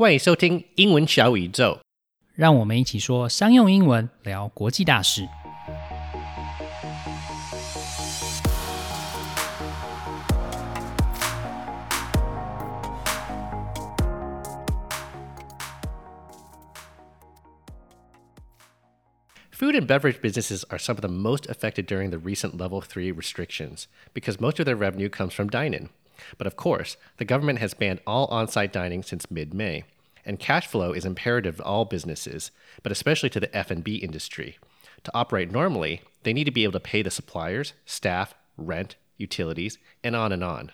欢迎收听英文小宇宙。让我们一起说商用英文，聊国际大事。Food and beverage businesses are some of the most affected during the recent level 3 restrictions because most of their revenue comes from dine in. But of course, the government has banned all on site dining since mid May, and cash flow is imperative to all businesses, but especially to the F&B industry. To operate normally, they need to be able to pay the suppliers, staff, rent, utilities, and on and on.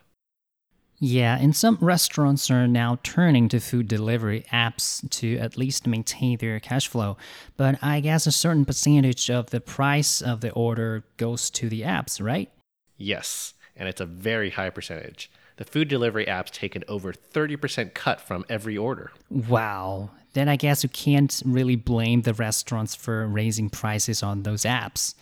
Yeah, and some restaurants are now turning to food delivery apps to at least maintain their cash flow. But I guess a certain percentage of the price of the order goes to the apps, right? Yes, and it's a very high percentage. The food delivery apps take an over 30% cut from every order. Wow. Then I guess you can't really blame the restaurants for raising prices on those apps.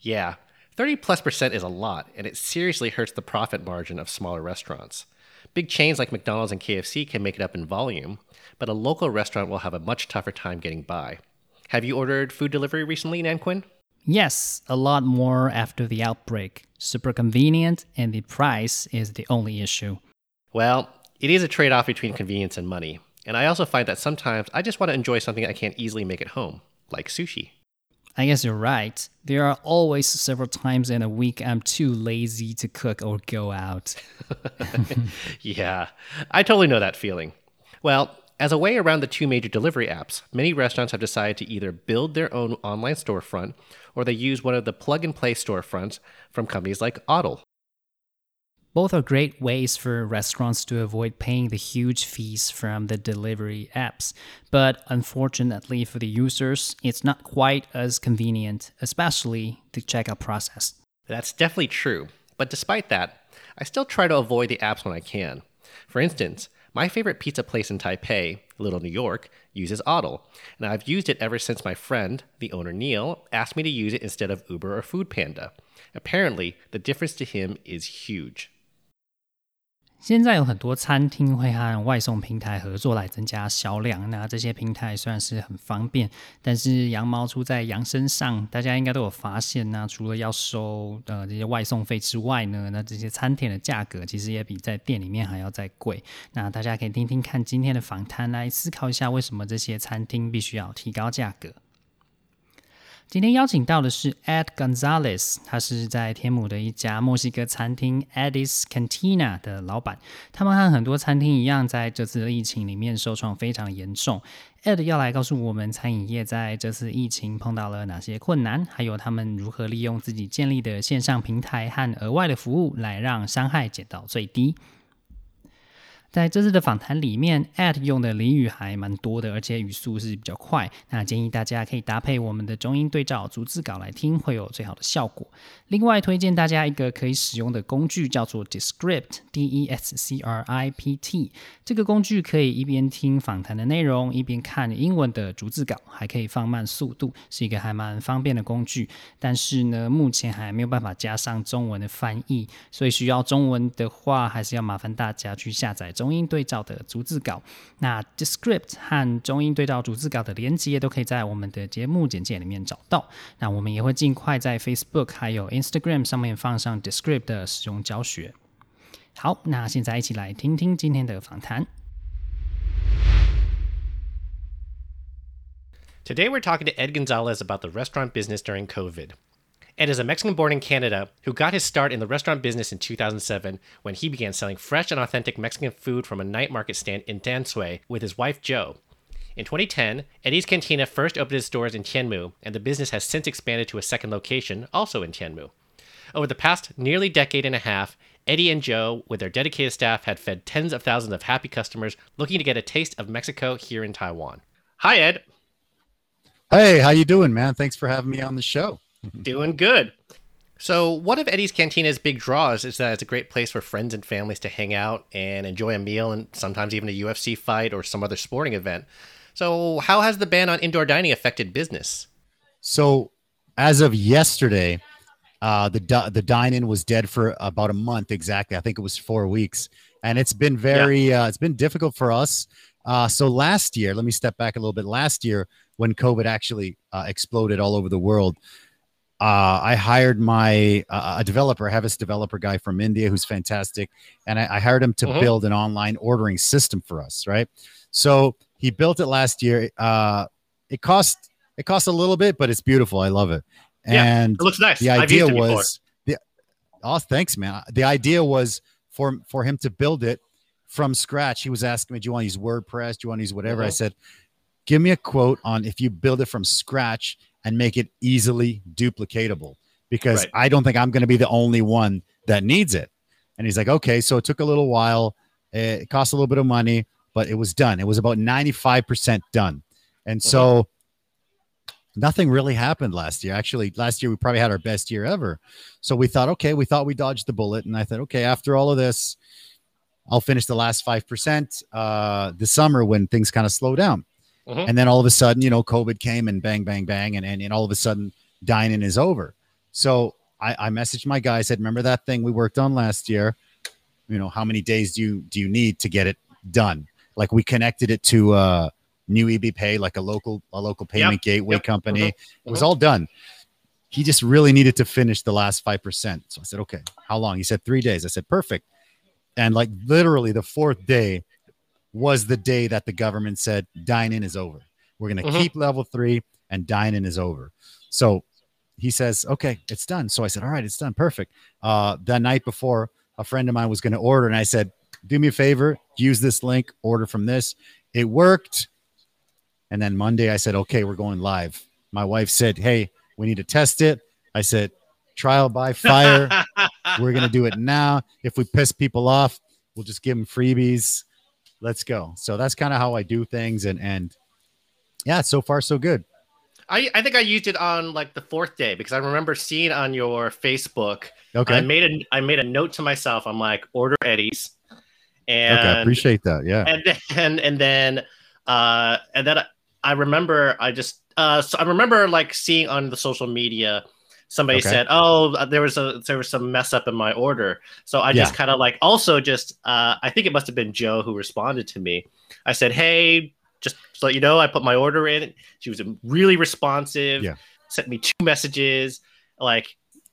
Yeah, 30 plus percent is a lot, and it seriously hurts the profit margin of smaller restaurants. Big chains like McDonald's and KFC can make it up in volume, but a local restaurant will have a much tougher time getting by. Have you ordered food delivery recently, Nanquin? Yes, a lot more after the outbreak. Super convenient, and the price is the only issue. Well, it is a trade off between convenience and money. And I also find that sometimes I just want to enjoy something I can't easily make at home, like sushi. I guess you're right. There are always several times in a week I'm too lazy to cook or go out. yeah, I totally know that feeling. Well, as a way around the two major delivery apps, many restaurants have decided to either build their own online storefront or they use one of the plug and play storefronts from companies like Oddle. Both are great ways for restaurants to avoid paying the huge fees from the delivery apps. But unfortunately for the users, it's not quite as convenient, especially the checkout process. That's definitely true. But despite that, I still try to avoid the apps when I can. For instance, my favorite pizza place in Taipei, Little New York, uses Oddle, and I've used it ever since my friend, the owner Neil, asked me to use it instead of Uber or Food Panda. Apparently, the difference to him is huge. 现在有很多餐厅会和外送平台合作来增加销量。那这些平台虽然是很方便，但是羊毛出在羊身上，大家应该都有发现呢。除了要收呃这些外送费之外呢，那这些餐点的价格其实也比在店里面还要再贵。那大家可以听听看今天的访谈，来思考一下为什么这些餐厅必须要提高价格。今天邀请到的是 Ed Gonzalez，他是在天母的一家墨西哥餐厅 Edis Cantina 的老板。他们和很多餐厅一样，在这次的疫情里面受创非常严重。Ed 要来告诉我们，餐饮业在这次疫情碰到了哪些困难，还有他们如何利用自己建立的线上平台和额外的服务，来让伤害减到最低。在这次的访谈里面，at 用的俚语还蛮多的，而且语速是比较快。那建议大家可以搭配我们的中英对照逐字稿来听，会有最好的效果。另外推荐大家一个可以使用的工具，叫做 Descript，D E S C R I P T。这个工具可以一边听访谈的内容，一边看英文的逐字稿，还可以放慢速度，是一个还蛮方便的工具。但是呢，目前还没有办法加上中文的翻译，所以需要中文的话，还是要麻烦大家去下载。中英对照的逐字稿，那 Descript 和中英对照逐字稿的连接都可以在我们的节目简介里面找到。那我们也会尽快在 Facebook 还有 Instagram 上面放上 Descript 的使用教学。好，那现在一起来听听今天的访谈。Today we're talking to Ed Gonzalez about the restaurant business during COVID. Ed is a Mexican born in Canada who got his start in the restaurant business in 2007 when he began selling fresh and authentic Mexican food from a night market stand in Danshui with his wife Jo. In 2010, Eddy's Cantina first opened its doors in Tianmu, and the business has since expanded to a second location, also in Tianmu. Over the past nearly decade and a half, Eddie and Jo, with their dedicated staff, had fed tens of thousands of happy customers looking to get a taste of Mexico here in Taiwan. Hi, Ed. Hey, how you doing, man? Thanks for having me on the show. Doing good. So, one of Eddy's Cantina's big draws is that it's a great place for friends and families to hang out and enjoy a meal and sometimes even a UFC fight or some other sporting event. So, how has the ban on indoor dining affected business? So, as of yesterday, uh, the the dine-in was dead for about a month exactly. I think it was four weeks, and it's been very yeah. uh, it's been difficult for us Uh, so last year, let me step back a little bit. Last year, when COVID actually uh, exploded all over the world, uh, I hired my uh, a developer. I have this developer guy from India who's fantastic, and I, I hired him to Mhm. build an online ordering system for us. Right. So he built it last year. Uh, it cost it cost a little bit, but it's beautiful. I love it. Yeah, And It looks nice. the idea was the oh thanks man the idea was for for him to build it from scratch he was asking me do you want to use wordpress do you want to use whatever i Mhm. said give me a quote on if you build it from scratch and make it easily duplicatable because Right. i don't think i'm going to be the only one that needs it and he's like okay so it took a little while it cost a little bit of money but it was done it was about 95% done and so nothing really happened last year. Actually, last year we probably had our best year ever. So we thought, okay, we thought we dodged the bullet. And I thought, okay, after all of this, I'll finish the last 5% uh, this summer when things kind of slow down. Mhm. And then all of a sudden, you know, COVID came and bang, bang, bang. And, and, and all of a sudden, dining is over. So I, I messaged my guy, I said, remember that thing we worked on last year? You know, how many days do you do you need to get it done? Like we connected it to uh NewebPay, like a local a local payment gateway yep, company. mhm, It was mhm. all done. He just really needed to finish the last five percent. So I said, okay, how long? He said three days. I said, perfect. And like literally the fourth day was the day that the government said dine in is over. We're gonna Mhm. keep level three and dine in is over. So he says, okay, it's done. So I said, all right, it's done. Perfect. Uh, the night before, a friend of mine was going to order, and I said, do me a favor, use this link, order from this. It worked. And then Monday, I said, okay, we're going live. My wife said, hey, we need to test it. I said, trial by fire. we're going to do it now. If we piss people off, we'll just give them freebies. Let's go. So that's kind of how I do things. And, and yeah, so far, so good. I, I think I used it on like the fourth day because I remember seeing on your Facebook. Okay. I made a I made a note to myself. I'm like, order Eddy's, and okay. Appreciate that. Yeah. and then and then uh and then I remember I just uh so I remember like seeing on the social media somebody Okay. said oh there was a there was some mess up in my order so I just kind of like also just uh I think it must have been Joe who responded to me I said hey just so you know I put my order in she was really responsive Yeah. sent me two messages like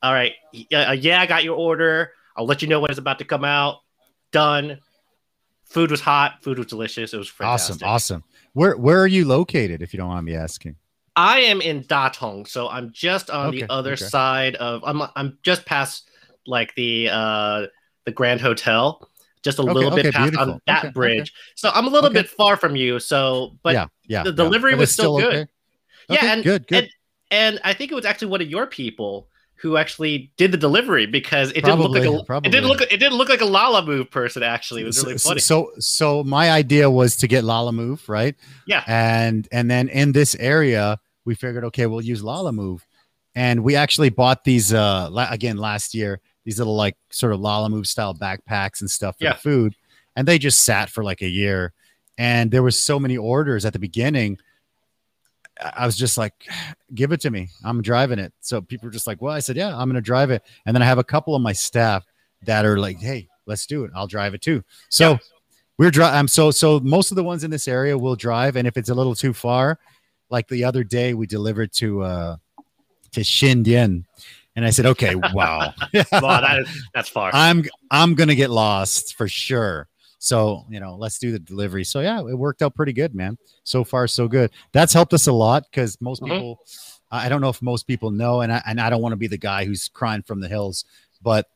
all right yeah, uh, yeah I got your order I'll let you know when it's about to come out done food was hot food was delicious it was fantastic. Awesome. Awesome. Where, where are you located, if you don't mind me asking? I am in Datong, so I'm just on Okay, the other okay. side of I'm I'm just past like the uh the Grand Hotel, just a Okay, little bit past beautiful. on that bridge. So I'm a little bit far from you. So, but yeah. Yeah. the delivery was it's still good. yeah, and good, good. and and I think it was actually one of your people who actually did the delivery because it didn't look like a Probably, it didn't look it didn't look like a Lalamove person. Actually, it was really so, funny. so so my idea was to get Lalamove, right? Yeah. And and then in this area, we figured, okay, we'll use Lalamove. And we actually bought these uh la- again last year, these little like sort of Lalamove style backpacks and stuff for Yeah. food. And they just sat for like a year. And there was so many orders at the beginning. I was just like, give it to me. I'm driving it. So people were just like, well, I said, yeah, I'm going to drive it. And then I have a couple of my staff that are like, hey, let's do it. I'll drive it too. So Yeah. we're driving. so, so most of the ones in this area will drive. And if it's a little too far, like the other day we delivered to, uh, to Xindian. And I said, okay, wow. wow, that is that's far. I'm, I'm going to get lost for sure. So, you know, let's do the delivery. So yeah, it worked out pretty good, man. So far, so good. That's helped us a lot because most Mhm. people, I don't know if most people know, and I, and I don't want to be the guy who's crying from the hills, but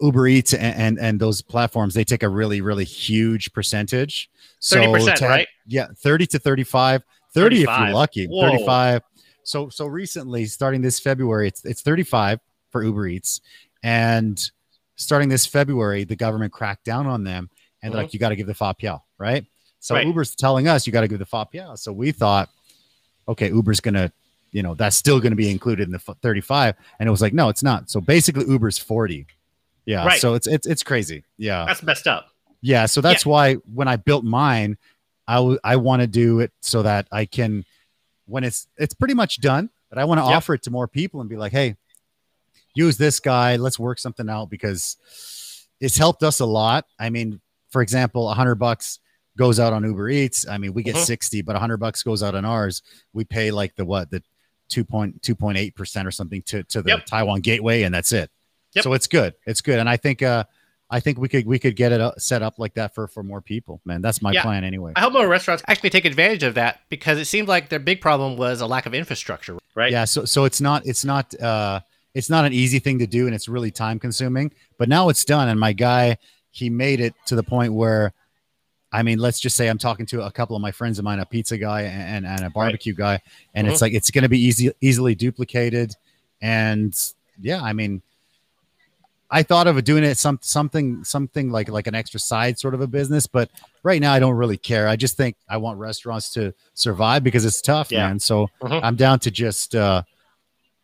Uber Eats and, and, and those platforms, they take a really, really huge percentage. So 30%, to have- right? Yeah, 30 to 35, 30 if you're lucky, Whoa. 35. So, so recently, starting this February, it's, it's 35 for Uber Eats. And starting this February, the government cracked down on them and they're like, you got to give the fapiao, right? So Right. Uber's telling us you got to give the fapiao. So we thought, okay, Uber's going to, you know, that's still going to be included in the 35. And it was like, no, it's not. So basically Uber's 40. Yeah. Right. So it's, it's, it's crazy. Yeah. that's messed up. Yeah. So that's why when I built mine, I w- I want to do it so that I can, when it's, it's pretty much done, but I want to Yep. offer it to more people and be like, Hey, use this guy. Let's work something out because it's helped us a lot. I mean, for example, a hundred bucks goes out on Uber Eats. I mean, we get Mhm. 60, but a 100 bucks goes out on ours. We pay like the what, the 2.2.8 percent or something to to the Yep. Taiwan gateway, and that's it. Yep. So it's good. It's good, and I think uh, I think we could we could get it up, set up like that for for more people. Man, that's my Yeah. plan anyway. I hope more restaurants actually take advantage of that because it seemed like their big problem was a lack of infrastructure, right? Yeah. So so it's not it's not uh it's not an easy thing to do, and it's really time consuming. But now it's done, and my guy he made it to the point where. I mean, let's just say I'm talking to a couple of my friends of mine, a pizza guy and, and a barbecue guy, and it's like it's going to be easy, easily duplicated. And yeah, I mean, I thought of doing it some something something like like an extra side sort of a business, but right now I don't really care. I just think I want restaurants to survive because it's tough, Yeah. man. So Mhm. I'm down to just uh,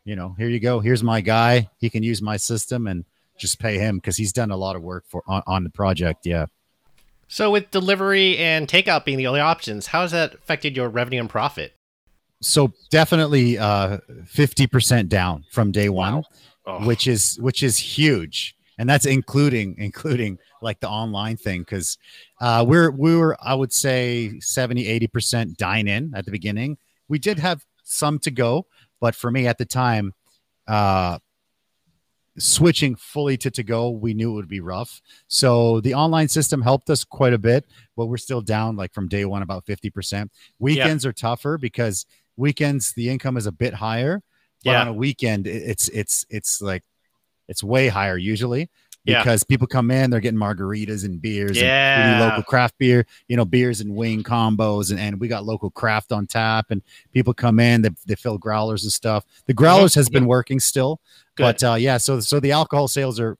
you know, here you go. Here's my guy. He can use my system and just pay him because he's done a lot of work for on, on the project. Yeah. So with delivery and takeout being the only options, how has that affected your revenue and profit? So definitely uh 50% down from day one. Oh, which is which is huge and that's including including like the online thing because uh we're we were i would say 70 80% dine in at the beginning we did have some to go but for me at the time uh switching fully to to go we knew it would be rough. So the online system helped us quite a bit but we're still down like from day one about 50% weekends are tougher because weekends the income is a bit higher but Yeah. on a weekend it's it's it's like it's way higher usually Yeah. because people come in they're getting margaritas and beers and Yeah. do local craft beer you know beers and wing combos and, and we got local craft on tap and people come in they, they fill growlers and stuff the growlers has been working still Good. but uh yeah so so the alcohol sales are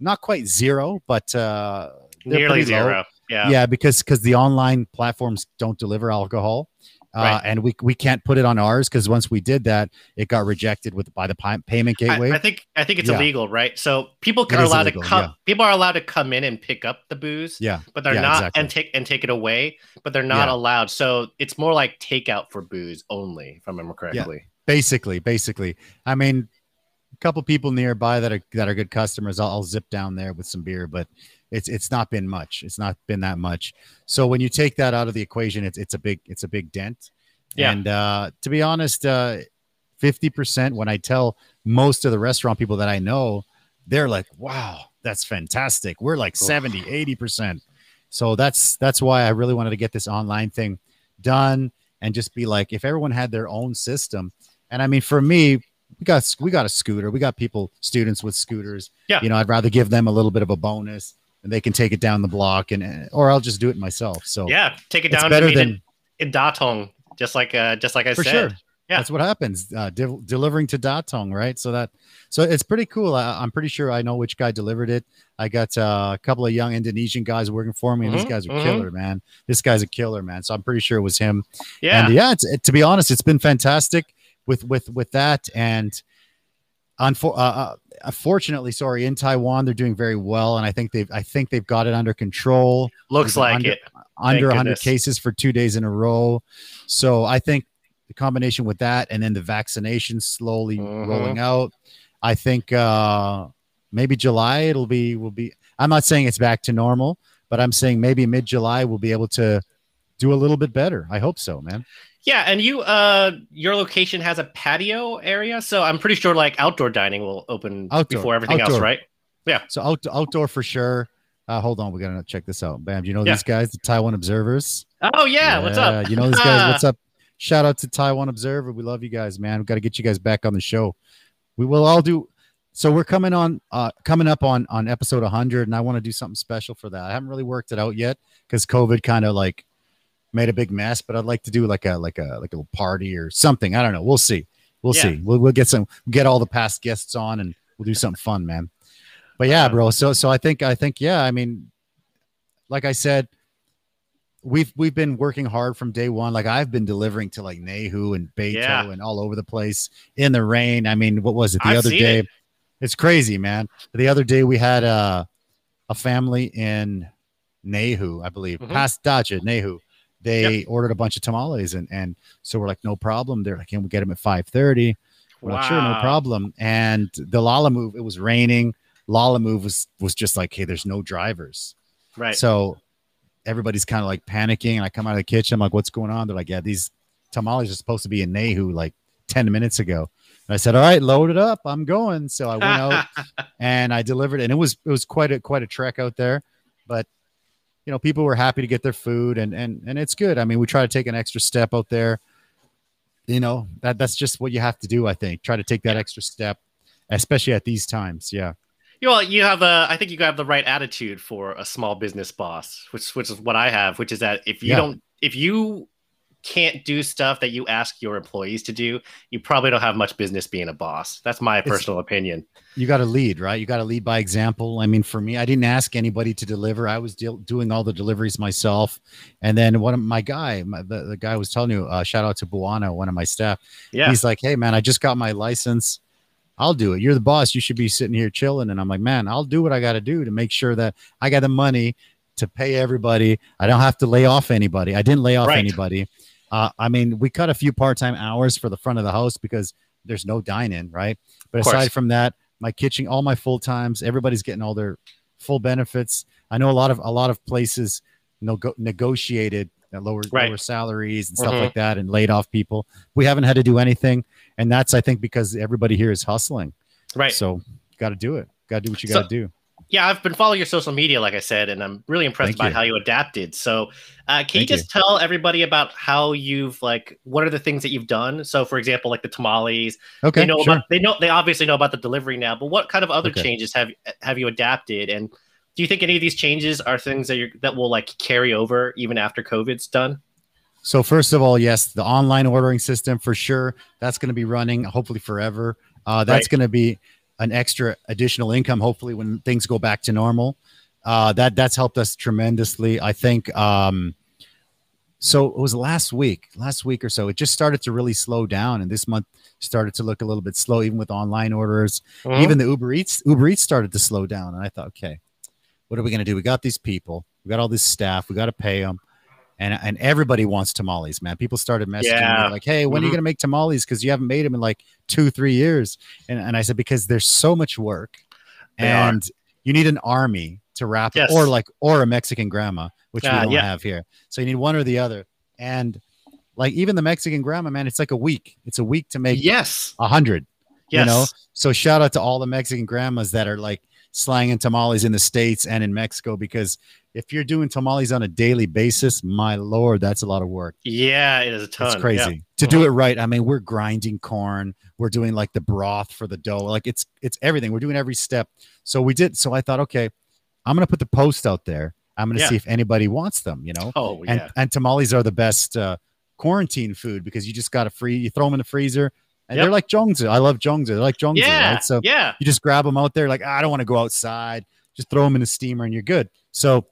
not quite zero but uh nearly low. zero. Yeah. yeah because because the online platforms don't deliver alcohol uh, and we we can't put it on ours because once we did that it got rejected with by the pi- payment gateway I, I think I think it's Yeah. illegal, right? So people are allowed illegal, to come. yeah. People are allowed to come in and pick up the booze, yeah but they're yeah, not exactly. and take and take it away. But they're not allowed. So it's more like takeout for booze only, if I remember correctly. basically basically i mean a couple people nearby that are that are good customers I'll, I'll zip down there with some beer but it's it's not been much. It's not been that much. So when you take that out of the equation it's it's a big it's a big dent. Yeah. and uh to be honest uh 50% when i tell most of the restaurant people that i know they're like wow that's fantastic. We're like 70 80% so that's that's why i really wanted to get this online thing done and just be like if everyone had their own system and i mean for me we got we got a scooter. We got people students with scooters. Yeah. you know i'd rather give them a little bit of a bonus and they can take it down the block and or i'll just do it myself. So Yeah, take it it's down better than in, Datong, just like uh, just like I for said. sure. Yeah. that's what happens uh, de- delivering to datong right? So that so it's pretty cool. I, i'm pretty sure i know which guy delivered it. I got uh, a couple of young indonesian guys working for me and Mhm, these guys are mhm. killer man. This guy's a killer man. So i'm pretty sure it was him. Yeah, and yeah it's, it, to be honest it's been fantastic with with with that. And unfor- uh, uh, unfortunately sorry in taiwan they're doing very well and i think they've i think they've got it under control looks like under- it. under 100 goodness. cases for two days in a row so i think the combination with that and then the vaccination slowly Mhm. rolling out i think uh maybe july it'll be will be i'm not saying it's back to normal but i'm saying maybe mid-july we'll be able to do a little bit better i hope so man Yeah, and you uh your location has a patio area, so I'm pretty sure like outdoor dining will open Outdoor, before everything else, right? Yeah. So out, outdoor for sure. Uh, hold on, we gotta check this out. Bam, do you know Yeah. these guys, the Taiwan Observers? Oh yeah, what's up? You know these guys. What's up? Shout out to Taiwan Observer. We love you guys, man. We got to get you guys back on the show. We will all do. So we're coming on, uh, coming up on on episode 100, and I want to do something special for that. I haven't really worked it out yet because COVID kind of like made a big mess. But I'd like to do like a like a like a little party or something. I don't know. We'll see. We'll Yeah. see. We'll we'll get some get all the past guests on, and we'll do something fun, man. But yeah, Uh-huh. bro. So so I think I think yeah. I mean, like I said, we've we've been working hard from day one. Like I've been delivering to like Neihu and Beitou Yeah. and all over the place in the rain. I mean, what was it the I've other day? it. It's crazy, man. The other day we had uh, a family in Neihu, I believe, Mhm. past Dazhi, Neihu. They ordered a bunch of tamales and and so we're like, no problem. They're like, can we get them at five thirty? We're like, sure, no problem. And the Lalamove, it was raining. Lalamove was was just like, hey, there's no drivers. Right. So everybody's kind of like panicking. And I come out of the kitchen, I'm like, what's going on? They're like, yeah, these tamales are supposed to be in Neihu like 10 minutes ago. And I said, all right, load it up. I'm going. So I went out and I delivered, and it was it was quite a quite a trek out there, but you know, people were happy to get their food, and and and it's good. I mean, we try to take an extra step out there. You know, that that's just what you have to do. I think try to take that extra step, especially at these times. Yeah. You know, you have a. I think you have the right attitude for a small business boss, which which is what I have. Which is that if you Yeah. don't, if you can't do stuff that you ask your employees to do, you probably don't have much business being a boss. That's my personal opinion. you got to lead, right? You got to lead by example. I mean, for me, I didn't ask anybody to deliver. I was deal- doing all the deliveries myself. And then one of my guy, my, the, the guy was telling you, uh, shout out to Buana, one of my staff. Yeah, He's like, Hey man, I just got my license. I'll do it. You're the boss. You should be sitting here chilling. And I'm like, man, I'll do what I got to do to make sure that I got the money to pay everybody. I don't have to lay off anybody. I didn't lay off Right. anybody. Uh, I mean, we cut a few part-time hours for the front of the house because there's no dine-in, right? But aside from that, my kitchen, all my full times, everybody's getting all their full benefits. I know a lot of a lot of places nego- negotiated uh, lower Right. lower salaries and stuff Mhm. like that, and laid off people. We haven't had to do anything, and that's I think because everybody here is hustling. right. So got to do it. Got to do what you got to do. Yeah, I've been following your social media, like I said, and I'm really impressed Thank by you. how you adapted. So, uh, can you Thank you. just tell everybody about how you've like what are the things that you've done? So, for example, like the tamales, Okay, they know sure. about they know they obviously know about the delivery now, but what kind of other Okay. changes have have you adapted? And do you think any of these changes are things that you're that will like carry over even after COVID's done? So first of all, yes, the online ordering system for sure. That's going to be running hopefully forever. Uh, that's Right. going to be an extra additional income. Hopefully, when things go back to normal, uh, that that's helped us tremendously. I think. Um, so it was last week, last week or so. It just started to really slow down, and this month started to look a little bit slow, even with online orders. Mhm. Even the Uber Eats, Uber Eats started to slow down, and I thought, okay, what are we going to do? We got these people, we got all this staff, we got to pay them, and and everybody wants tamales, man. People started messaging Yeah. me like, hey, when are you Mhm. going to make tamales? Because you haven't made them in like two, three years, and and I said because there's so much work, They are. and you need an army to wrap Yes. it, or like or a Mexican grandma, which Ah, we don't yeah. have here. So you need one or the other, and like even the Mexican grandma, man, it's like a week. It's a week to make yes, a hundred yes, you know so shout out to all the mexican grandmas that are like slanging tamales in the states and in mexico because if you're doing tamales on a daily basis my lord that's a lot of work yeah, it is a ton. it's yeah. crazy to do it right i mean we're grinding corn we're doing like the broth for the dough like it's it's everything we're doing every step so we did so i thought okay i'm gonna put the post out there i'm gonna Yeah. see if anybody wants them you know Oh and yeah, and tamales are the best uh, quarantine food because you just got to free you throw them in the freezer and Yep. they're like zongzi. I love zongzi. They're like zongzi, yeah, right? So yeah, you just grab them out there like "Ah, I don't want to go outside. Just throw them in the steamer and you're good. So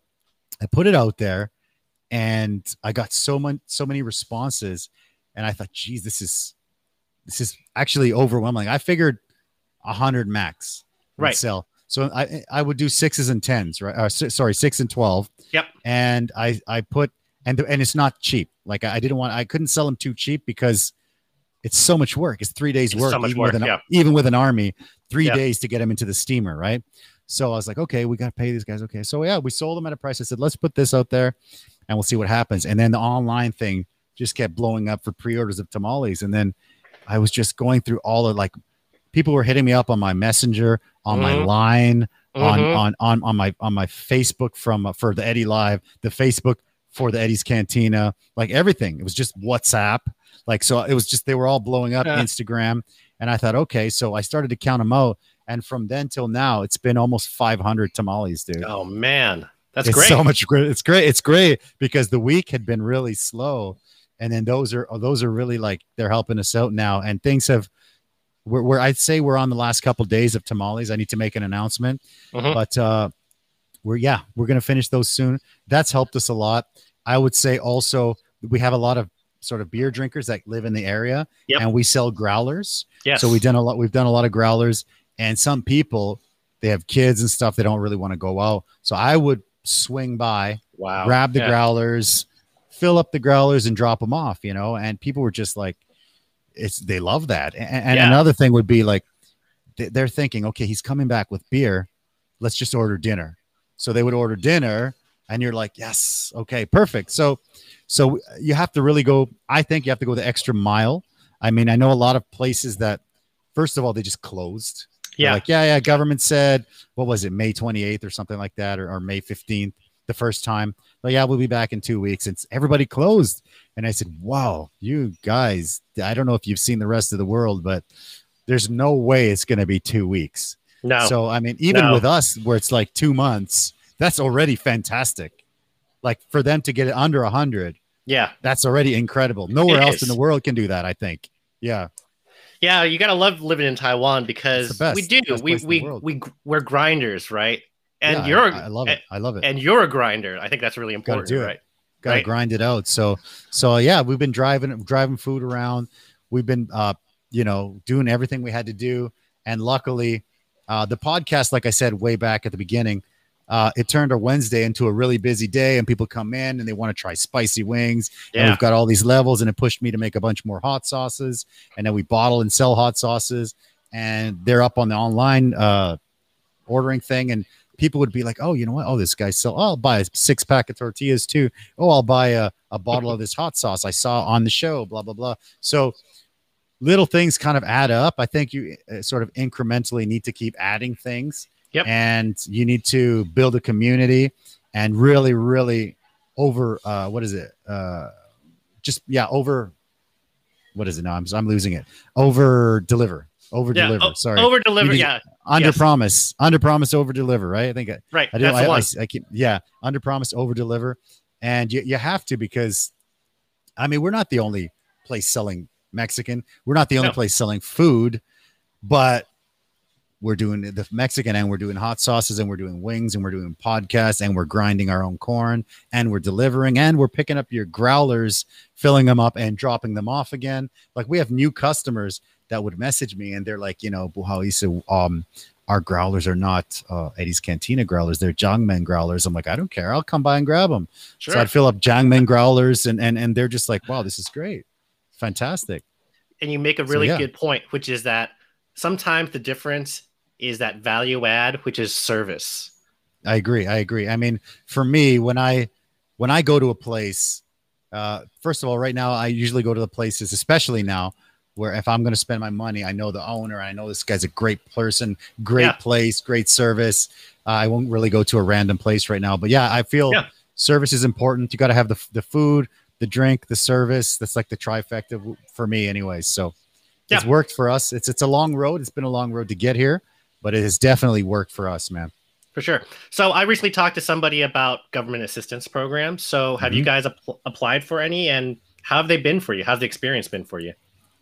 I put it out there and I got so much so many responses and I thought, geez, this is this is actually overwhelming. I figured a hundred max Right. sell. So I I would do sixes and tens, right? Uh, sorry, six and twelve. Yep. And I I put and and it's not cheap. Like I didn't want I couldn't sell them too cheap because it's so much work. It's three days It's work, so much even work, with an yeah. even with an army, three Yeah. days to get them into the steamer, right? So I was like, okay, we got to pay these guys. Okay, so yeah, we sold them at a price. I said, let's put this out there, and we'll see what happens. And then the online thing just kept blowing up for pre-orders of tamales, and then I was just going through all of like people were hitting me up on my messenger, on my Mhm. line, on Mhm. on on on my on my Facebook from uh, for the Eddie Live, the Facebook for the Eddy's Cantina, like everything. It was just WhatsApp, like so. It was just they were all blowing up Yeah. Instagram, and I thought, okay, so I started to count them out, and from then till now, it's been almost 500 tamales, dude. Oh man, that's it's great. so much great. It's great. It's great because the week had been really slow, and then those are those are really like they're helping us out now, and things have. We're, we're I'd say we're on the last couple days of tamales. I need to make an announcement, Mhm. but uh, we're yeah we're gonna finish those soon. That's helped us a lot. I would say also we have a lot of sort of beer drinkers that live in the area, Yep. and we sell growlers. yes. So we've done a lot. We've done a lot of growlers, and some people they have kids and stuff. They don't really want to go out. So I would swing by, wow. grab the Yeah. growlers, fill up the growlers, and drop them off. You know, and people were just like, "It's they love that." And, and Yeah. another thing would be like, they- they're thinking, "Okay, he's coming back with beer. Let's just order dinner." So they would order dinner. and you're like, yes, okay, perfect. So, so you have to really go. I think you have to go the extra mile. I mean, I know a lot of places that, first of all, they just closed. They're Yeah. like yeah, yeah. Government said what was it, May 28th or something like that, or, or May 15th, the first time. But yeah, we'll be back in two weeks. It's everybody closed, and I said, wow, you guys. I don't know if you've seen the rest of the world, but there's no way it's going to be two weeks. No. So I mean, even No. with us, where it's like two months, that's already fantastic. Like for them to get it under a hundred, yeah. that's already incredible. Nowhere It else is. in the world can do that. I think. Yeah, Yeah, you gotta love living in Taiwan because best- we do. We we we we're grinders, right? And Yeah, you're I, love it. I love it. and you're a grinder. I think that's really important. Gotta do it. right? Got to right. grind it out. So, so yeah, we've been driving driving food around. We've been, uh, you know, doing everything we had to do, and luckily, uh, the podcast, like I said way back at the beginning, uh, it turned our Wednesday into a really busy day, and people come in and they want to try spicy wings. And we've got all these levels, and it pushed me to make a bunch more hot sauces, and then we bottle and sell hot sauces, and they're up on the online uh, ordering thing, and people would be like, "Oh, you know what? Oh, this guy sell. Oh, I'll buy a six pack of tortillas too. Oh, I'll buy a, a bottle of this hot sauce I saw on the show. Blah blah blah." So little things kind of add up. I think you uh, sort of incrementally need to keep adding things. Yep. And you need to build a community and really, really over uh, what is it? Uh, just yeah, over. What is it now? I'm I'm losing it. Over deliver. Over deliver. o- Sorry. Over deliver. Yeah. under yes. promise. Under promise. Over deliver. Right. I think I, Right. I. That's I, I. I keep, yeah, under promise, over deliver, and you, you have to because, I mean, we're not the only place selling Mexican. We're not the only No. place selling food, but we're doing the Mexican and we're doing hot sauces and we're doing wings and we're doing podcasts and we're grinding our own corn and we're delivering and we're picking up your growlers, filling them up and dropping them off again. Like we have new customers that would message me and they're like, you know, Buhaisa, um, our growlers are not uh, Eddy's Cantina growlers; they're Jiangmen growlers. I'm like, I don't care. I'll come by and grab them. Sure. So I'd fill up Jiangmen growlers, and and and they're just like, wow, this is great, fantastic. and you make a So, really yeah. good point, which is that sometimes the difference is that value add, which is service. I agree. I agree. I mean, for me, when I when I go to a place, uh, first of all, right now I usually go to the places, especially now, where if I'm going to spend my money, I know the owner. I know this guy's a great person, great Yeah. place, great service. Uh, I won't really go to a random place right now, but yeah, I feel Yeah. service is important. You got to have the the food, the drink, the service. That's like the trifecta for me, anyways. So it's worked for us. It's it's a long road. It's been a long road to get here, but it has definitely worked for us, man. For sure. So I recently talked to somebody about government assistance programs. So have you Mhm. guys app- applied for any, and how have they been for you? How's the experience been for you?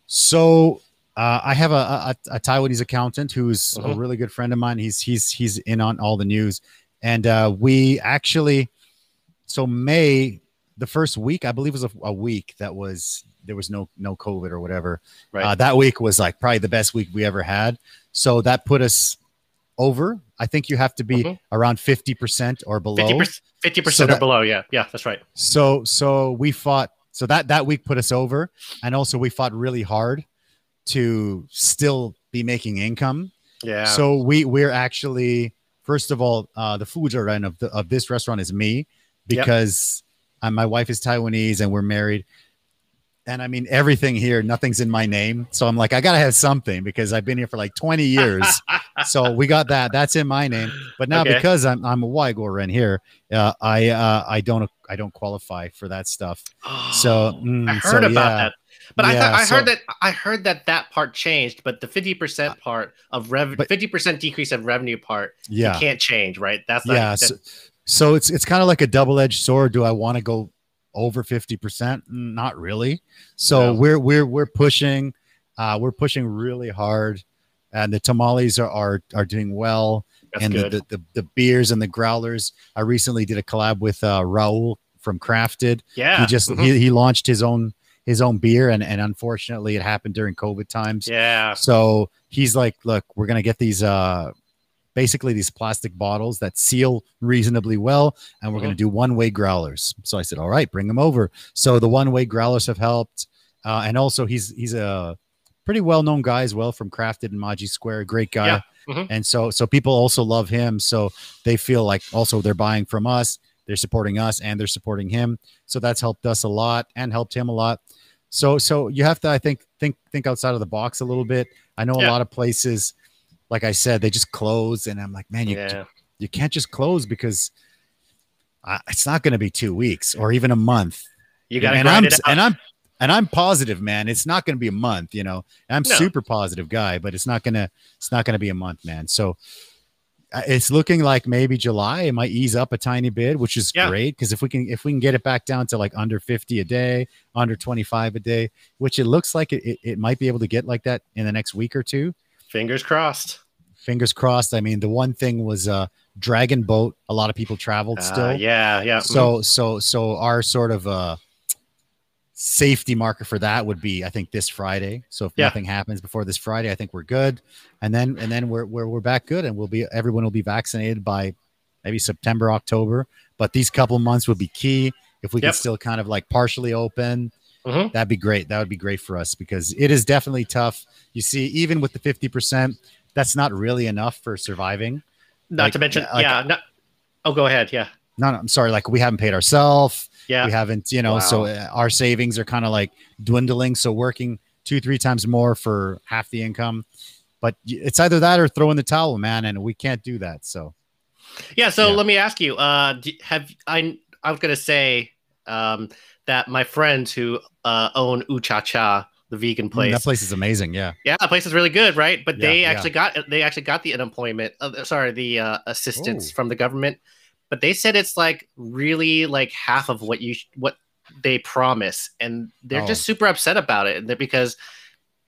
So uh, I have a, a, a Taiwanese accountant who's a Mhm. really good friend of mine. He's he's he's in on all the news, and uh, we actually so May the first week I believe was a, a week that was there was no no COVID or whatever. Right. Uh, that week was like probably the best week we ever had. So that put us over. I think you have to be Mhm. around fifty percent or below. 50%, 50% or that- below. Yeah. Yeah, that's right. So so we fought so that that week put us over and also we fought really hard to still be making income. Yeah. So we we're actually first of all uh the fuzeren of the of this restaurant is me Yep. Uh, my wife is Taiwanese and we're married. And I mean everything here, nothing's in my name. So I'm like, I gotta have something because I've been here for like 20 years. so we got that. That's in my name. But now Okay. because I'm I'm a waiguoren here, uh, I uh, I don't I don't qualify for that stuff. So mm, I heard so, about yeah. that. But I Yeah, thought I so- heard that I heard that that part changed, but the 50% part of rev But- 50% decrease of revenue part Yeah. you can't change, right? That's not, yeah that- so, so it's it's kind of like a double-edged sword do i want to go over 50% not really so No. we're we're we're pushing uh we're pushing really hard and the tamales are are, are doing well that's and the, the, the the beers and the growlers i recently did a collab with uh raul from crafted yeah. he just Mhm. he, he launched his own his own beer and and unfortunately it happened during covid times yeah. so he's like, look, we're gonna get these uh basically these plastic bottles that seal reasonably well, and we're gonna do one-way growlers. So I said, all right, bring them over. So the one-way growlers have helped, uh, and also he's he's a pretty well-known guy as well from Crafted and Maji Square, great guy. Yeah. Mhm. And so so people also love him. So they feel like also they're buying from us. they're supporting us and they're supporting him. So that's helped us a lot and helped him a lot. So so you have to I think think think outside of the box a little bit. I know Yeah. a lot of places, like I said, they just close, and I'm like, man, you yeah. you can't just close because I, it's not going to be two weeks or even a month. You got to and grind I'm it out. and I'm and I'm positive, man. It's not going to be a month. You know, I'm No. super positive guy, but it's not gonna it's not gonna be a month, man. So uh, it's looking like maybe July it might ease up a tiny bit, which is Yeah. great because if we can if we can get it back down to like under 50 a day, under 25 a day, which it looks like it, it, it might be able to get like that in the next week or two. Fingers crossed. Fingers crossed. I mean, the one thing was uh dragon boat. A lot of people traveled Uh, still. yeah, yeah. So so so our sort of uh safety marker for that would be I think this Friday. So if Yeah. nothing happens before this Friday, I think we're good. And then and then we're we're we're back good and we'll be everyone will be vaccinated by maybe September, October. But these couple months would be key. If we Yep. could still kind of like partially open, Mhm. that'd be great. That would be great for us because it is definitely tough. You see, even with the 50%, that's not really enough for surviving. Not like- to mention, like- yeah. Not, oh, go ahead. Yeah, No, no, I'm sorry. Like we haven't paid ourselves. yeah. we haven't you know so Wow. uh, our savings are kind of like dwindling so working two three times more for half the income but it's either that or throw in the towel man and we can't do that so Yeah. So Yeah. let me ask you. Uh, have I? I was gonna say um, that my friends who uh, own Ucha Cha, the vegan Mm, place, that place is amazing yeah yeah, that place is really good, right? But Yeah, they yeah. actually got they actually got the unemployment. Uh, sorry, the uh, assistance Oh. from the government. But they said it's like really like half of what you sh- what they promise, and they're Oh. just super upset about it. And because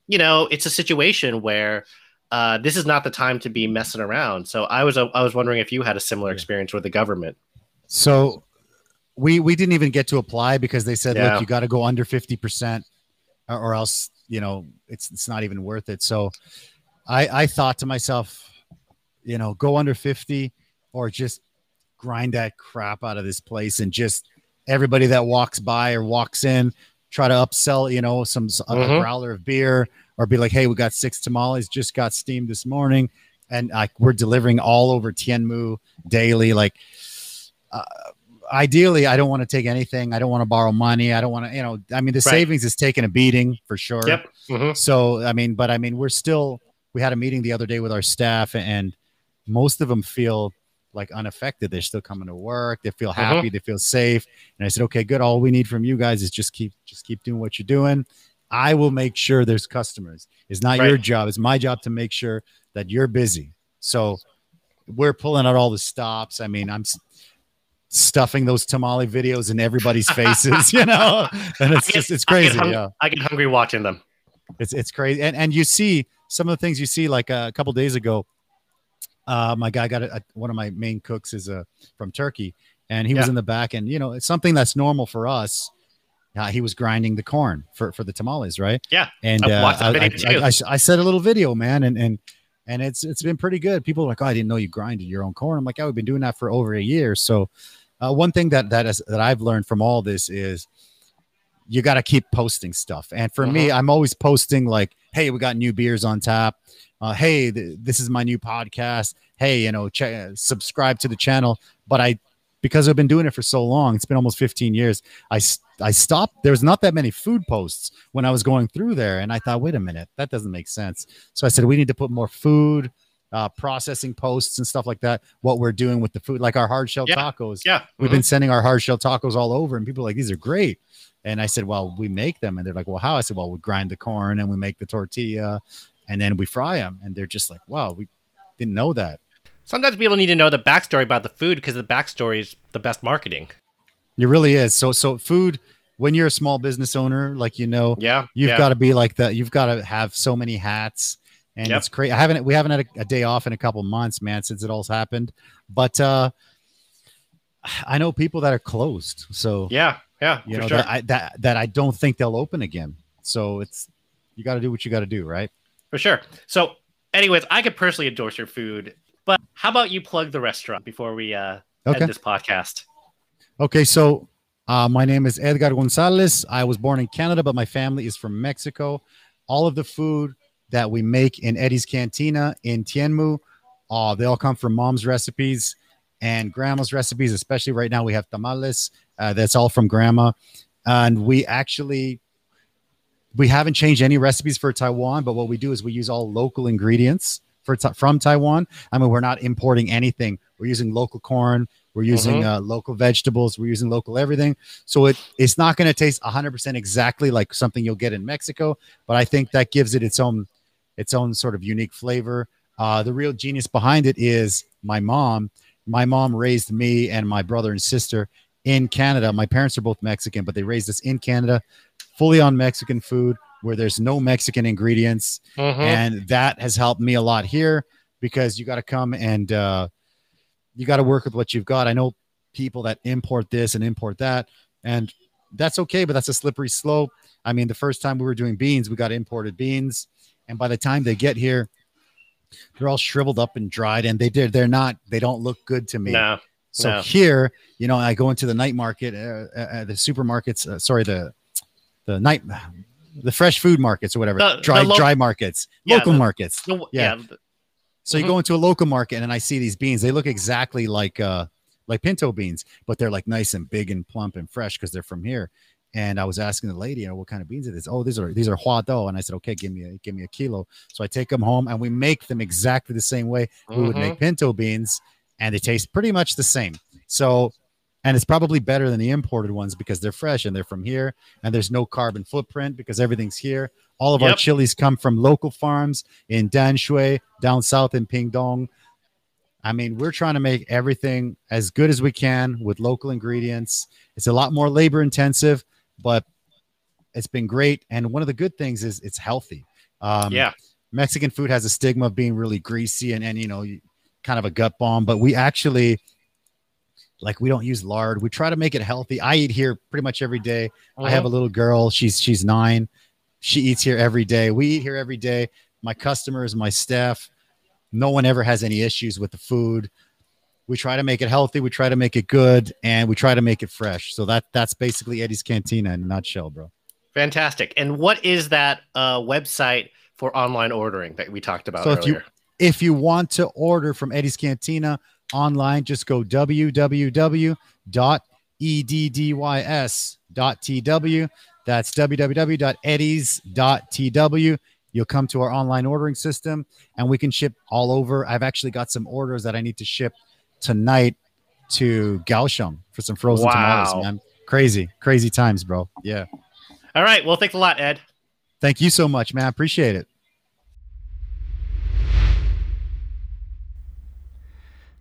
you know it's a situation where. Uh, this is not the time to be messing around. So I was I was wondering if you had a similar Yeah. experience with the government. so we we didn't even get to apply because they said Yeah. look you got to go under 50% or, or else you know it's it's not even worth it so i i thought to myself you know go under 50 or just grind that crap out of this place and just everybody that walks by or walks in try to upsell you know some a Mhm. growler of beer or be like hey we got six tamales just got steamed this morning and like we're delivering all over tianmu daily like uh, ideally i don't want to take anything i don't want to borrow money i don't want to you know i mean the Right. savings is taking a beating for sure Yep. Mhm. so I mean, but I mean, we're still. We had a meeting the other day with our staff, and most of them feel like unaffected. They're still coming to work. They feel happy. They feel safe. And I said, okay, good. All we need from you guys is just keep just keep doing what you're doing. I will make sure there's customers. It's not your job. It's my job to make sure that you're busy. So we're pulling out all the stops. I mean, I'm stuffing those tamale videos in everybody's faces, you know, and it's get- just it's I crazy. hung- yeah I get hungry watching them. it's it's crazy and and you see some of the things you see like uh, a couple days ago uh my guy got a, a- one of my main cooks is uh from turkey and he was in the back and you know it's something that's normal for us uh, he was grinding the corn for for the tamales right Yeah, and uh, I, I. I, I, I said a little video man and and and it's it's been pretty good people are like oh i didn't know you grinded your own corn i'm like oh we've been doing that for over a year so uh, one thing that that is that i've learned from all this is you got to keep posting stuff. And for me, I'm always posting like, "Hey, we got new beers on tap. Uh, hey, th- this is my new podcast. Hey, you know, check, subscribe to the channel." But I, because I've been doing it for so long, it's been almost 15 years. I, I stopped. There was not that many food posts when I was going through there, and I thought, wait a minute, that doesn't make sense. So I said, we need to put more food. Uh, processing posts and stuff like that. What we're doing with the food, like our hard shell Yeah. tacos, Yeah, we've been sending our hard shell tacos all over, and people are like, these are great. And I said, well, we make them. And they're like, well, how? I said, well, we grind the corn and we make the tortilla and then we fry them. And they're just like, wow, we didn't know that. Sometimes people need to know the backstory about the food because the backstory is the best marketing. It really is. So, so food, when you're a small business owner, like, you know, Yeah, you've yeah. got to be like that. You've got to have so many hats. And Yep. it's crazy. I haven't, we haven't had a, a day off in a couple months, man, since it all happened. But, uh, I know people that are closed. So, yeah, yeah, you for know sure. that I that that I don't think they'll open again. So it's you got to do what you got to do, right? for sure. So, anyways, I could personally endorse your food, but how about you plug the restaurant before we uh, Okay. end this podcast? Okay, so uh, my name is Edgar Gonzalez. I was born in Canada, but my family is from Mexico. All of the food that we make in Eddy's Cantina in Tianmu, uh, they all come from mom's recipes. and grandma's recipes, especially right now. We have tamales. Uh, that's all from grandma. And we actually we haven't changed any recipes for Taiwan, but what we do is we use all local ingredients for from Taiwan. I mean, we're not importing anything. We're using local corn. We're using uh, local vegetables. We're using local everything. So it it's not going to taste 100% exactly like something you'll get in Mexico, but I think that gives it its own its own sort of unique flavor. Uh, the real genius behind it is my mom. My mom raised me and my brother and sister in Canada. My parents are both Mexican, but they raised us in Canada, fully on Mexican food where there's no Mexican ingredients, Mhm. and that has helped me a lot here because you got to come and uh, you got to work with what you've got. I know people that import this and import that, and that's okay, but that's a slippery slope. I mean, the first time we were doing beans, we got imported beans, and by the time they get here, they're all shriveled up and dried, and they did. They're not. They don't look good to me. No. So No. here, you know, I go into the night market, uh, uh, uh, the supermarkets. Uh, sorry, the the night, the fresh food markets or whatever, The- dry the lo- dry markets, Yeah, local the- markets. Yeah. yeah. So you go into a local market and I see these beans. They look exactly like uh like pinto beans, but they're like nice and big and plump and fresh because they're from here. And I was asking the lady, you know, what kind of beans it is. Oh, these are these are huadou. And I said, okay, give me a give me a kilo. So I take them home and we make them exactly the same way we would Mhm. make pinto beans, and they taste pretty much the same. So and it's probably better than the imported ones because they're fresh and they're from here and there's no carbon footprint because everything's here. All of our chilies come from local farms in Danshui, down south in Pingdong. I mean, we're trying to make everything as good as we can with local ingredients. It's a lot more labor intensive, but it's been great. And one of the good things is it's healthy. Um, yeah. Mexican food has a stigma of being really greasy and, and you know, kind of a gut bomb, but we actually like we don't use lard. We try to make it healthy. I eat here pretty much every day. I have a little girl. She's she's nine. She eats here every day. We eat here every day. My customers, my staff, no one ever has any issues with the food. We try to make it healthy. We try to make it good, and we try to make it fresh. So that that's basically Eddy's Cantina in a nutshell, bro. Fantastic. And what is that uh, website for online ordering that we talked about So if you- earlier? If you want to order from Eddy's Cantina online, just go www.eddys.tw. That's www.eddys.tw. You'll come to our online ordering system and we can ship all over. I've actually got some orders that I need to ship tonight to Kaohsiung for some frozen Wow. tamales, man. Crazy, crazy times, bro. Yeah. All right. Well, thanks a lot, Ed. Thank you so much, man. Appreciate it.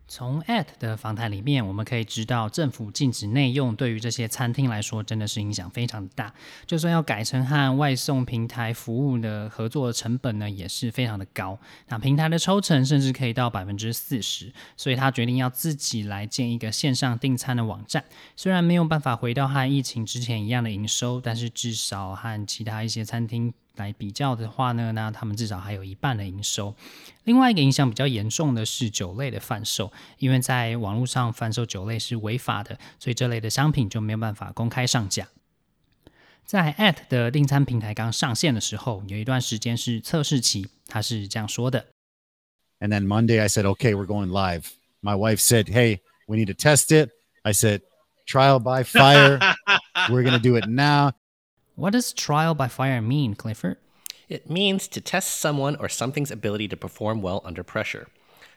从 at 的访谈里面，我们可以知道，政府禁止内用对于这些餐厅来说，真的是影响非常的大。就算要改成和外送平台服务的合作成本呢，也是非常的高。那平台的抽成甚至可以到百分之四十，所以他决定要自己来建一个线上订餐的网站。虽然没有办法回到和疫情之前一样的营收，但是至少和其他一些餐厅来比较的话呢，那他们至少还有一半的营收。另外一个影响比较严重的是酒类的贩售，因为在网络上贩售酒类是违法的，所以这类的商品就没有办法公开上架。在 at 的订餐平台刚上线的时候，有一段时间是测试期，他是这样说的。And then Monday, I said, okay, we're going live. My wife said, hey, we need to test it. I said, trial by fire. we're to do it now. What does trial by fire mean, Clifford? It means to test someone or something's ability to perform well under pressure.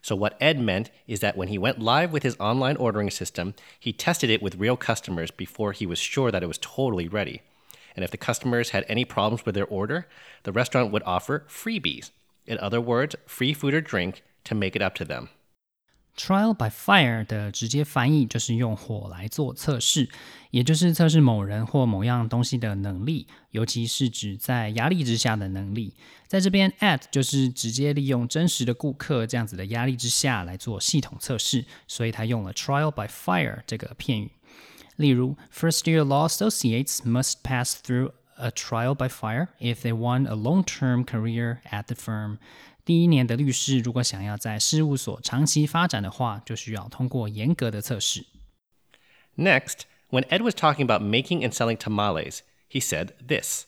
So, what Ed meant is that when he went live with his online ordering system, he tested it with real customers before he was sure that it was totally ready. And if the customers had any problems with their order, the restaurant would offer freebies. In other words, free food or drink to make it up to them. Trial by fire 的直接翻译就是用火来做测试，也就是测试某人或某样东西的能力，尤其是指在压力之下的能力。在这边，Ed 就是直接利用真实的顾客这样子的压力之下来做系统测试，所以他用了 trial by fire 这个片语。例如，First year law associates must pass through a trial by fire if they want a long-term career at the firm. 第一年的律师如果想要在事务所长期发展的话，就需要通过严格的测试。 Next, when Ed was talking about making and selling tamales, he said this.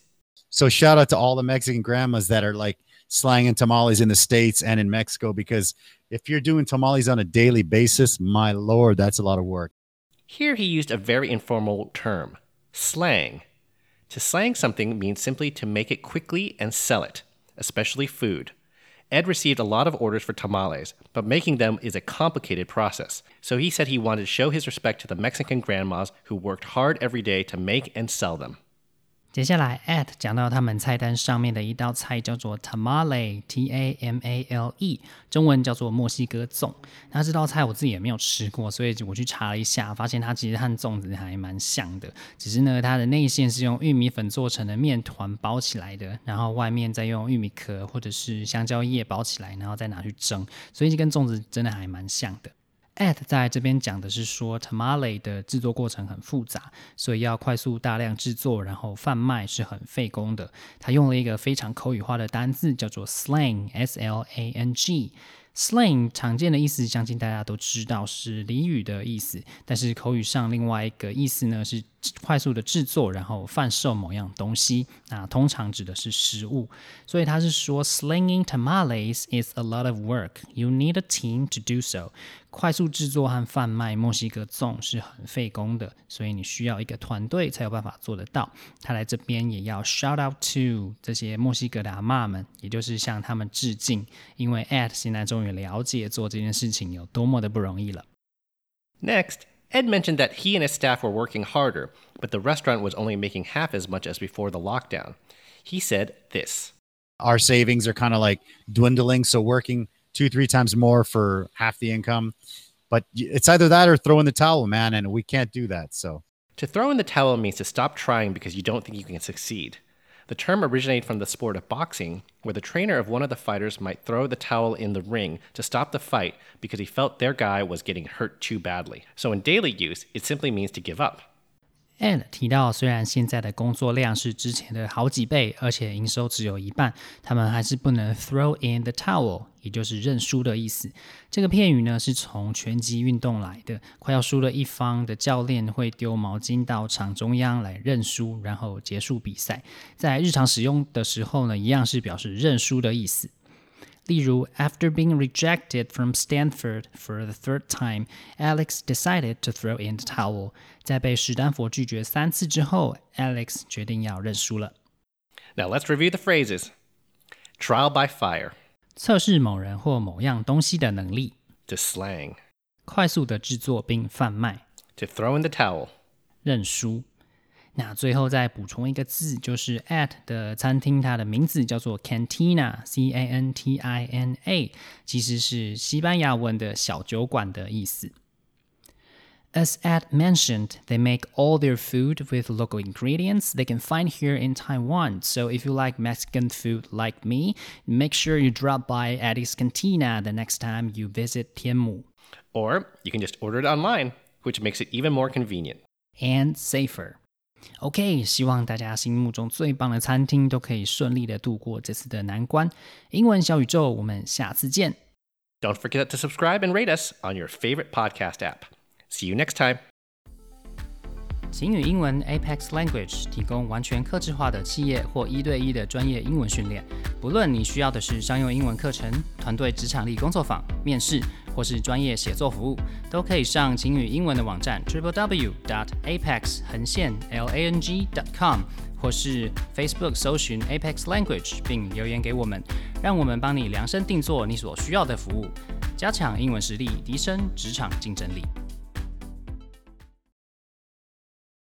So shout out to all the Mexican grandmas that are like slanging tamales in the States and in Mexico because if you're doing tamales on a daily basis, my lord, that's a lot of work. Here he used a very informal term, slang. To slang something means simply to make it quickly and sell it, especially food. Ed received a lot of orders for tamales, but making them is a complicated process. So he said he wanted to show his respect to the Mexican grandmas who worked hard every day to make and sell them. 接下来，at 讲到他们菜单上面的一道菜叫做 tamale，t a m a l e，中文叫做墨西哥粽。那这道菜我自己也没有吃过，所以我去查了一下，发现它其实和粽子还蛮像的，只是呢，它的内馅是用玉米粉做成的面团包起来的，然后外面再用玉米壳或者是香蕉叶包起来，然后再拿去蒸，所以就跟粽子真的还蛮像的。At 在这边讲的是说，tamale 的制作过程很复杂，所以要快速大量制作，然后贩卖是很费工的。他用了一个非常口语化的单字，叫做 slang，s l a n g。slang 常见的意思，相信大家都知道是俚语的意思，但是口语上另外一个意思呢是快速的制作，然后贩售某样东西。那通常指的是食物，所以他是说，slinging tamales is a lot of work. You need a team to do so. 快速制作和贩卖墨西哥粽是很费工的，所以你需要一个团队才有办法做得到。他来这边也要 shout out to 这些墨西哥的阿妈们，也就是向他们致敬，因为 at 现在终于了解做这件事情有多么的不容易了。Next, Ed mentioned that he and his staff were working harder, but the restaurant was only making half as much as before the lockdown. He said this Our savings are kind of like dwindling, so working two, three times more for half the income. But it's either that or throw in the towel, man, and we can't do that. So to throw in the towel means to stop trying because you don't think you can succeed. The term originated from the sport of boxing, where the trainer of one of the fighters might throw the towel in the ring to stop the fight because he felt their guy was getting hurt too badly. So in daily use, it simply means to give up. And 提到，虽然现在的工作量是之前的好几倍，而且营收只有一半，他们还是不能 throw in the towel，也就是认输的意思。这个片语呢是从拳击运动来的，快要输了一方的教练会丢毛巾到场中央来认输，然后结束比赛。在日常使用的时候呢，一样是表示认输的意思。例如，After being rejected from Stanford for the third time, Alex decided to throw in the towel. 在被史丹佛拒绝三次之后，Alex 决定要认输了。Now let's review the phrases. Trial by fire. 测试某人或某样东西的能力。To slang. 快速的制作并贩卖。To throw in the towel. 认输。 那最后再补充一个字，就是 Ed 的餐厅，它的名字叫做 cantina，c a n t i n a，其实是西班牙文的小酒馆的意思。As Ed mentioned, they make all their food with local ingredients they can find here in Taiwan. So if you like Mexican food like me, make sure you drop by Eddy's Cantina the next time you visit Tianmu. Or you can just order it online, which makes it even more convenient and safer. OK，希望大家心目中最棒的餐厅都可以顺利的度过这次的难关。英文小宇宙，我们下次见。Don't forget to subscribe and rate us on your favorite podcast app. See you next time. 晴雨英文 Apex Language 提供完全客制化的企业或一对一的专业英文训练。不论你需要的是商用英文课程、团队职场力工作坊、面试，或是专业写作服务，都可以上晴雨英文的网站 triple w dot apex 横线 l a n g dot com，或是 Facebook 搜寻 Apex Language 并留言给我们，让我们帮你量身定做你所需要的服务，加强英文实力，提升职场竞争力。